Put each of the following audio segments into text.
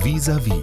Vis-à-vis.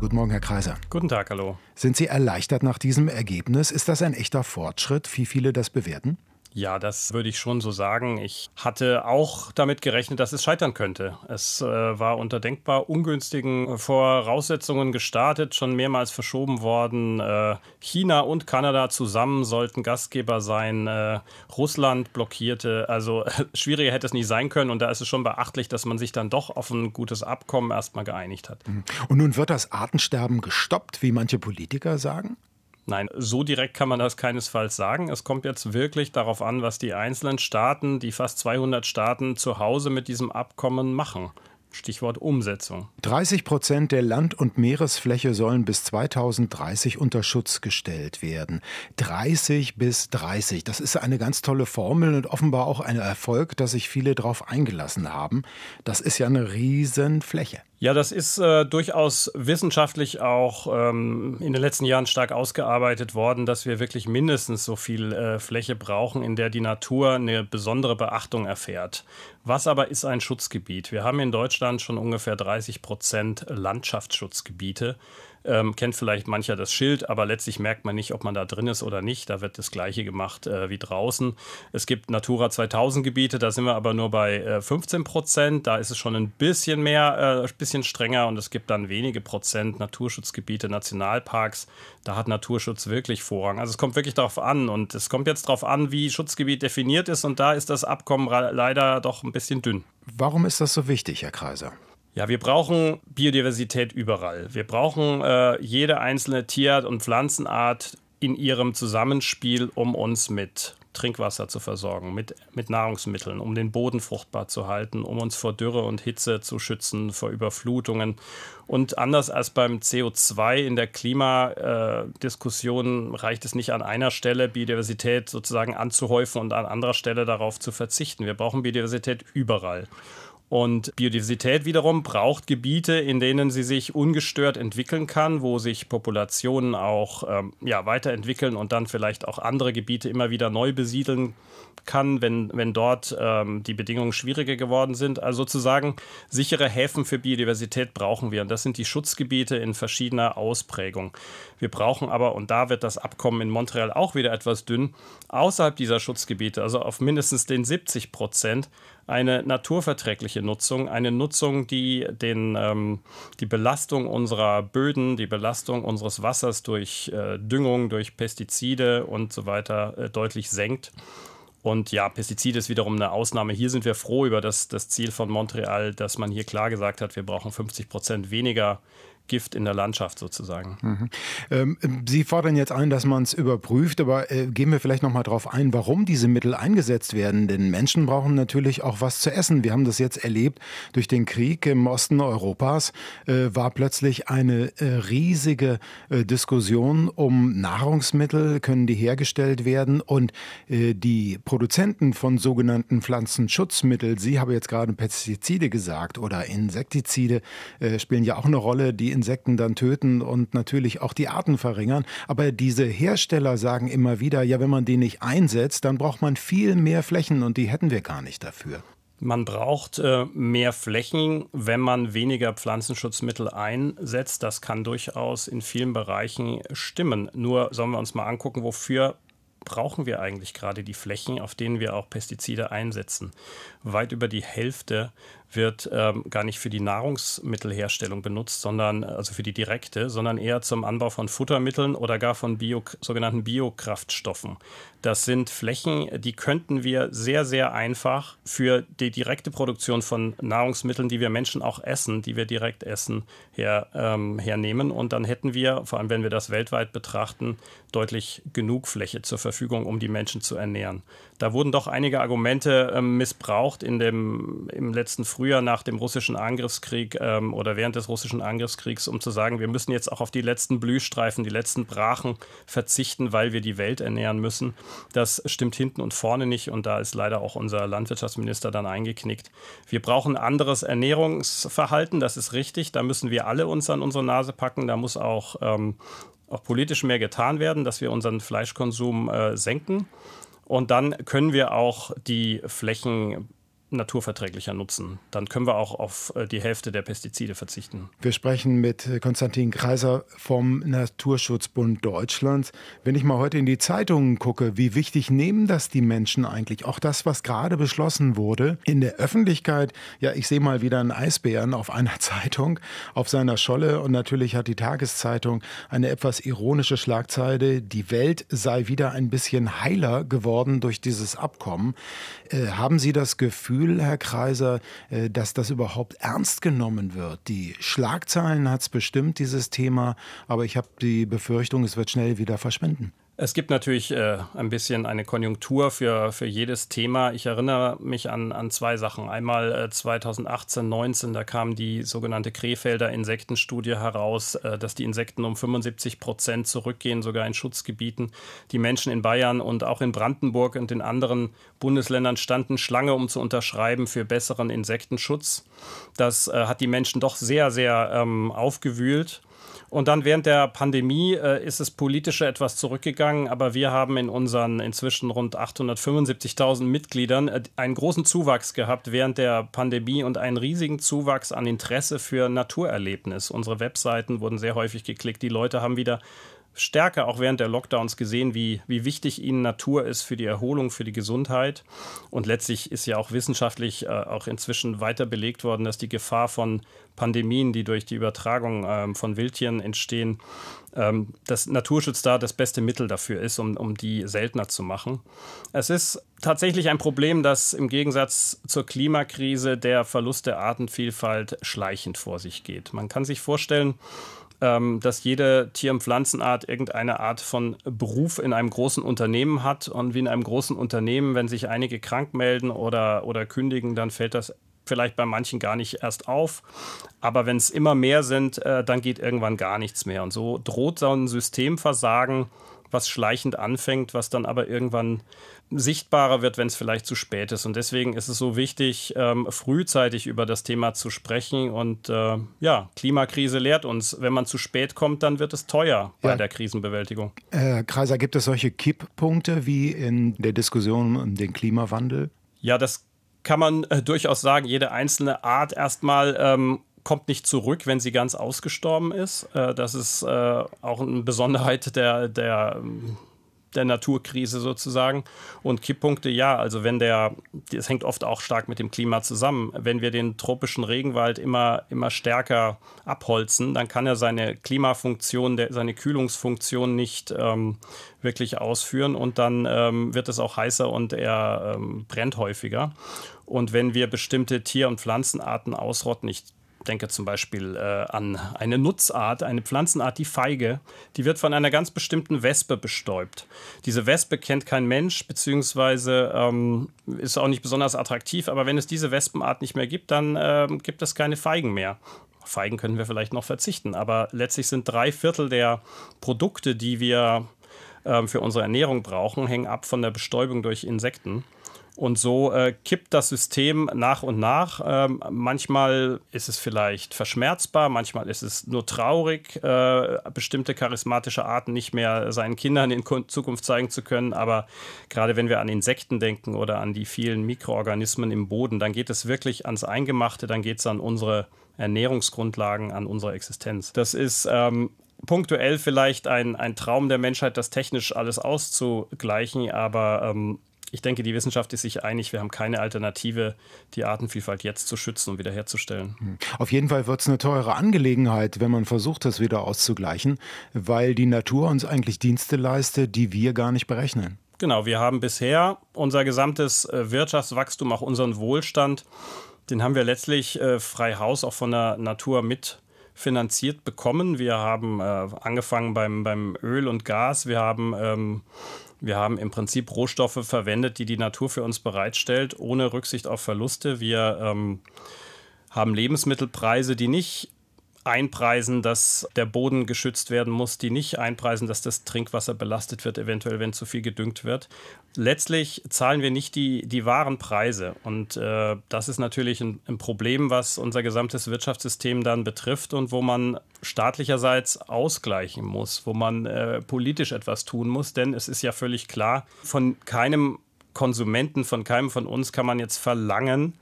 Guten Morgen, Herr Kreiser. Guten Tag, hallo. Sind Sie erleichtert nach diesem Ergebnis? Ist das ein echter Fortschritt, wie viele das bewerten? Ja, das würde ich schon so sagen. Ich hatte auch damit gerechnet, dass es scheitern könnte. Es äh, war unter denkbar ungünstigen Voraussetzungen gestartet, schon mehrmals verschoben worden. Äh, China und Kanada zusammen sollten Gastgeber sein. Äh, Russland blockierte. Also schwieriger hätte es nicht sein können. Und da ist es schon beachtlich, dass man sich dann doch auf ein gutes Abkommen erstmal geeinigt hat. Mhm. Und nun wird das Artensterben gestoppt, wie manche Politiker sagen? Nein, so direkt kann man das keinesfalls sagen. Es kommt jetzt wirklich darauf an, was die einzelnen Staaten, die fast 200 Staaten zu Hause mit diesem Abkommen machen. Stichwort Umsetzung. 30 Prozent der Land- und Meeresfläche sollen bis 2030 unter Schutz gestellt werden. 30 bis 30, das ist eine ganz tolle Formel und offenbar auch ein Erfolg, dass sich viele darauf eingelassen haben. Das ist ja eine Riesenfläche. Ja, das ist äh, durchaus wissenschaftlich auch ähm, in den letzten Jahren stark ausgearbeitet worden, dass wir wirklich mindestens so viel äh, Fläche brauchen, in der die Natur eine besondere Beachtung erfährt. Was aber ist ein Schutzgebiet? Wir haben in Deutschland schon ungefähr 30 Prozent Landschaftsschutzgebiete. Ähm, kennt vielleicht mancher das Schild, aber letztlich merkt man nicht, ob man da drin ist oder nicht. Da wird das Gleiche gemacht äh, wie draußen. Es gibt Natura 2000 Gebiete, da sind wir aber nur bei äh, 15 Prozent. Da ist es schon ein bisschen mehr, äh, ein bisschen strenger und es gibt dann wenige Prozent Naturschutzgebiete, Nationalparks. Da hat Naturschutz wirklich Vorrang. Also es kommt wirklich darauf an und es kommt jetzt darauf an, wie Schutzgebiet definiert ist und da ist das Abkommen leider doch ein bisschen dünn. Warum ist das so wichtig, Herr Kreiser? Ja, wir brauchen Biodiversität überall. Wir brauchen äh, jede einzelne Tierart und Pflanzenart in ihrem Zusammenspiel, um uns mit Trinkwasser zu versorgen, mit, mit Nahrungsmitteln, um den Boden fruchtbar zu halten, um uns vor Dürre und Hitze zu schützen, vor Überflutungen. Und anders als beim CO2 in der Klimadiskussion reicht es nicht an einer Stelle, Biodiversität sozusagen anzuhäufen und an anderer Stelle darauf zu verzichten. Wir brauchen Biodiversität überall. Und Biodiversität wiederum braucht Gebiete, in denen sie sich ungestört entwickeln kann, wo sich Populationen auch ähm, ja, weiterentwickeln und dann vielleicht auch andere Gebiete immer wieder neu besiedeln kann, wenn, wenn dort ähm, die Bedingungen schwieriger geworden sind. Also sozusagen sichere Häfen für Biodiversität brauchen wir. Und das sind die Schutzgebiete in verschiedener Ausprägung. Wir brauchen aber, und da wird das Abkommen in Montreal auch wieder etwas dünn, außerhalb dieser Schutzgebiete, also auf mindestens den 70 Prozent, eine naturverträgliche Nutzung, eine Nutzung, die den, ähm, die Belastung unserer Böden, die Belastung unseres Wassers durch äh, Düngung, durch Pestizide und so weiter äh, deutlich senkt. Und ja, Pestizide ist wiederum eine Ausnahme. Hier sind wir froh über das, das Ziel von Montreal, dass man hier klar gesagt hat, wir brauchen 50 Prozent weniger Gift in der Landschaft sozusagen. Mhm. Ähm, Sie fordern jetzt ein, dass man es überprüft, aber äh, gehen wir vielleicht noch mal darauf ein, warum diese Mittel eingesetzt werden. Denn Menschen brauchen natürlich auch was zu essen. Wir haben das jetzt erlebt durch den Krieg im Osten Europas äh, war plötzlich eine äh, riesige äh, Diskussion um Nahrungsmittel, können die hergestellt werden und äh, die Produzenten von sogenannten Pflanzenschutzmitteln, Sie haben jetzt gerade Pestizide gesagt oder Insektizide äh, spielen ja auch eine Rolle, die Insekten dann töten und natürlich auch die Arten verringern. Aber diese Hersteller sagen immer wieder, ja, wenn man die nicht einsetzt, dann braucht man viel mehr Flächen und die hätten wir gar nicht dafür. Man braucht äh, mehr Flächen, wenn man weniger Pflanzenschutzmittel einsetzt. Das kann durchaus in vielen Bereichen stimmen. Nur sollen wir uns mal angucken, wofür brauchen wir eigentlich gerade die Flächen, auf denen wir auch Pestizide einsetzen. Weit über die Hälfte wird ähm, gar nicht für die Nahrungsmittelherstellung benutzt, sondern also für die direkte, sondern eher zum Anbau von Futtermitteln oder gar von Bio, sogenannten Biokraftstoffen. Das sind Flächen, die könnten wir sehr, sehr einfach für die direkte Produktion von Nahrungsmitteln, die wir Menschen auch essen, die wir direkt essen, her, ähm, hernehmen. Und dann hätten wir, vor allem wenn wir das weltweit betrachten, deutlich genug Fläche zur Verfügung, um die Menschen zu ernähren. Da wurden doch einige Argumente ähm, missbraucht in dem, im letzten Frühjahr nach dem russischen Angriffskrieg ähm, oder während des russischen Angriffskriegs, um zu sagen, wir müssen jetzt auch auf die letzten Blühstreifen, die letzten Brachen verzichten, weil wir die Welt ernähren müssen. Das stimmt hinten und vorne nicht und da ist leider auch unser Landwirtschaftsminister dann eingeknickt. Wir brauchen anderes Ernährungsverhalten, das ist richtig. Da müssen wir alle uns an unsere Nase packen. Da muss auch, ähm, auch politisch mehr getan werden, dass wir unseren Fleischkonsum äh, senken. Und dann können wir auch die Flächen naturverträglicher nutzen. Dann können wir auch auf äh, die Hälfte der Pestizide verzichten. Wir sprechen mit Konstantin Kreiser vom Naturschutzbund Deutschland. Wenn ich mal heute in die Zeitungen gucke, wie wichtig nehmen das die Menschen eigentlich? Auch das, was gerade beschlossen wurde in der Öffentlichkeit. Ja, ich sehe mal wieder einen Eisbären auf einer Zeitung, auf seiner Scholle und natürlich hat die Tageszeitung eine etwas ironische Schlagzeile. Die Welt sei wieder ein bisschen heiler geworden durch dieses Abkommen. Äh, haben Sie das Gefühl, Herr Kreiser, äh, dass das überhaupt ernst genommen wird? Die Schlagzeilen hat es bestimmt, dieses Thema, aber ich habe die Befürchtung, es wird schnell wieder verschwinden. Es gibt natürlich äh, ein bisschen eine Konjunktur für, für jedes Thema. Ich erinnere mich an, an zwei Sachen. Einmal äh, 2018, 19, da kam die sogenannte Krefelder Insektenstudie heraus, äh, dass die Insekten um 75 Prozent zurückgehen, sogar in Schutzgebieten. Die Menschen in Bayern und auch in Brandenburg und in anderen Bundesländern standen Schlange, um zu unterschreiben für besseren Insektenschutz. Das äh, hat die Menschen doch sehr, sehr ähm, aufgewühlt. Und dann während der Pandemie äh, ist es politische etwas zurückgegangen, aber wir haben in unseren inzwischen rund 875.000 Mitgliedern äh, einen großen Zuwachs gehabt während der Pandemie und einen riesigen Zuwachs an Interesse für Naturerlebnis. Unsere Webseiten wurden sehr häufig geklickt. Die Leute haben wieder stärker auch während der Lockdowns gesehen, wie, wie wichtig ihnen Natur ist für die Erholung, für die Gesundheit. Und letztlich ist ja auch wissenschaftlich äh, auch inzwischen weiter belegt worden, dass die Gefahr von Pandemien, die durch die Übertragung ähm, von Wildtieren entstehen, ähm, dass Naturschutz da das beste Mittel dafür ist, um, um die seltener zu machen. Es ist tatsächlich ein Problem, dass im Gegensatz zur Klimakrise der Verlust der Artenvielfalt schleichend vor sich geht. Man kann sich vorstellen, dass jede Tier- und Pflanzenart irgendeine Art von Beruf in einem großen Unternehmen hat. Und wie in einem großen Unternehmen, wenn sich einige krank melden oder, oder kündigen, dann fällt das vielleicht bei manchen gar nicht erst auf. Aber wenn es immer mehr sind, äh, dann geht irgendwann gar nichts mehr. Und so droht so ein Systemversagen was schleichend anfängt, was dann aber irgendwann sichtbarer wird, wenn es vielleicht zu spät ist. Und deswegen ist es so wichtig, ähm, frühzeitig über das Thema zu sprechen. Und äh, ja, Klimakrise lehrt uns, wenn man zu spät kommt, dann wird es teuer bei der Krisenbewältigung. Äh, Kreiser, gibt es solche Kipppunkte wie in der Diskussion um den Klimawandel? Ja, das kann man äh, durchaus sagen. Jede einzelne Art erstmal ähm, kommt nicht zurück, wenn sie ganz ausgestorben ist. Äh, das ist äh, auch eine Besonderheit der, der, der Naturkrise sozusagen. Und Kipppunkte, ja, also wenn der, das hängt oft auch stark mit dem Klima zusammen. Wenn wir den tropischen Regenwald immer, immer stärker abholzen, dann kann er seine Klimafunktion, der, seine Kühlungsfunktion nicht ähm, wirklich ausführen und dann ähm, wird es auch heißer und er ähm, brennt häufiger. Und wenn wir bestimmte Tier- und Pflanzenarten ausrotten, ich denke zum Beispiel äh, an eine Nutzart, eine Pflanzenart, die Feige, die wird von einer ganz bestimmten Wespe bestäubt. Diese Wespe kennt kein Mensch, beziehungsweise ähm, ist auch nicht besonders attraktiv, aber wenn es diese Wespenart nicht mehr gibt, dann äh, gibt es keine Feigen mehr. Feigen können wir vielleicht noch verzichten, aber letztlich sind drei Viertel der Produkte, die wir äh, für unsere Ernährung brauchen, hängen ab von der Bestäubung durch Insekten. Und so äh, kippt das System nach und nach. Ähm, manchmal ist es vielleicht verschmerzbar, manchmal ist es nur traurig, äh, bestimmte charismatische Arten nicht mehr seinen Kindern in Zukunft zeigen zu können. Aber gerade wenn wir an Insekten denken oder an die vielen Mikroorganismen im Boden, dann geht es wirklich ans Eingemachte, dann geht es an unsere Ernährungsgrundlagen, an unsere Existenz. Das ist ähm, punktuell vielleicht ein, ein Traum der Menschheit, das technisch alles auszugleichen, aber ähm, ich denke, die Wissenschaft ist sich einig, wir haben keine Alternative, die Artenvielfalt jetzt zu schützen und wiederherzustellen. Hm. Auf jeden Fall wird es eine teure Angelegenheit, wenn man versucht, das wieder auszugleichen, weil die Natur uns eigentlich Dienste leistet, die wir gar nicht berechnen. Genau, wir haben bisher unser gesamtes äh, Wirtschaftswachstum, auch unseren Wohlstand, den haben wir letztlich äh, frei Haus auch von der Natur mit finanziert bekommen. Wir haben äh, angefangen beim, beim Öl und Gas, wir haben ähm, wir haben im Prinzip Rohstoffe verwendet, die die Natur für uns bereitstellt, ohne Rücksicht auf Verluste. Wir ähm, haben Lebensmittelpreise, die nicht einpreisen, dass der Boden geschützt werden muss, die nicht einpreisen, dass das Trinkwasser belastet wird, eventuell, wenn zu viel gedüngt wird. Letztlich zahlen wir nicht die, die wahren Preise. Und äh, das ist natürlich ein, ein, Problem, was unser gesamtes Wirtschaftssystem dann betrifft und wo man staatlicherseits ausgleichen muss, wo man äh, politisch etwas tun muss. Denn es ist ja völlig klar, von keinem Konsumenten, von keinem von uns kann man jetzt verlangen,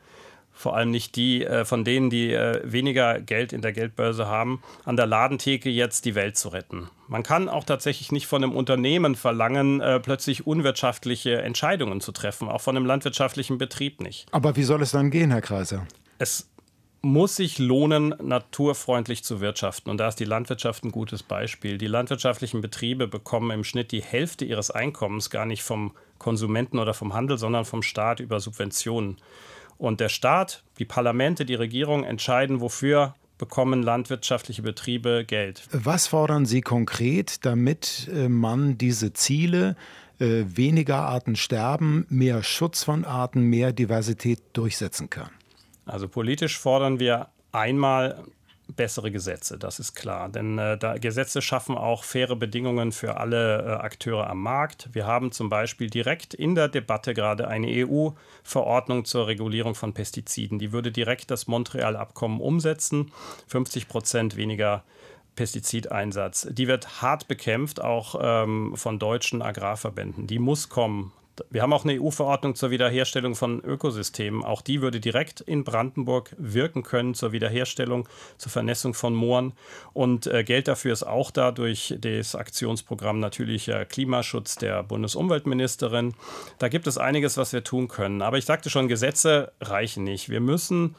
vor allem nicht die äh, von denen, die äh, weniger Geld in der Geldbörse haben, an der Ladentheke jetzt die Welt zu retten. Man kann auch tatsächlich nicht von einem Unternehmen verlangen, äh, plötzlich unwirtschaftliche Entscheidungen zu treffen, auch von einem landwirtschaftlichen Betrieb nicht. Aber wie soll es dann gehen, Herr Kreiser? Es muss sich lohnen, naturfreundlich zu wirtschaften. Und da ist die Landwirtschaft ein gutes Beispiel. Die landwirtschaftlichen Betriebe bekommen im Schnitt die Hälfte ihres Einkommens gar nicht vom Konsumenten oder vom Handel, sondern vom Staat über Subventionen. Und der Staat, die Parlamente, die Regierung entscheiden, wofür bekommen landwirtschaftliche Betriebe Geld. Was fordern Sie konkret, damit äh, man diese Ziele äh, weniger Arten sterben, mehr Schutz von Arten, mehr Diversität durchsetzen kann? Also politisch fordern wir einmal bessere Gesetze, das ist klar. Denn äh, da, Gesetze schaffen auch faire Bedingungen für alle äh, Akteure am Markt. Wir haben zum Beispiel direkt in der Debatte gerade eine EU-Verordnung zur Regulierung von Pestiziden. Die würde direkt das Montreal-Abkommen umsetzen. 50 Prozent weniger Pestizideinsatz. Die wird hart bekämpft, auch ähm, von deutschen Agrarverbänden. Die muss kommen. Wir haben auch eine EU-Verordnung zur Wiederherstellung von Ökosystemen. Auch die würde direkt in Brandenburg wirken können zur Wiederherstellung, zur Vernässung von Mooren. Und äh, Geld dafür ist auch da durch das Aktionsprogramm Natürlicher Klimaschutz der Bundesumweltministerin. Da gibt es einiges, was wir tun können. Aber ich sagte schon, Gesetze reichen nicht. Wir müssen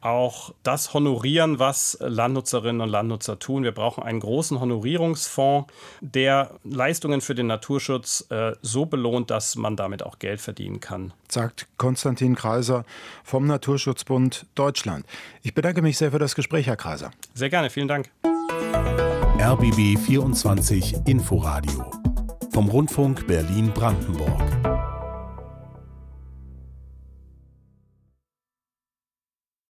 auch das honorieren, was Landnutzerinnen und Landnutzer tun. Wir brauchen einen großen Honorierungsfonds, der Leistungen für den Naturschutz äh, so belohnt, dass man damit auch Geld verdienen kann. Sagt Konstantin Kreiser vom Naturschutzbund Deutschland. Ich bedanke mich sehr für das Gespräch, Herr Kreiser. Sehr gerne, vielen Dank. RBB 24 Inforadio vom Rundfunk Berlin-Brandenburg.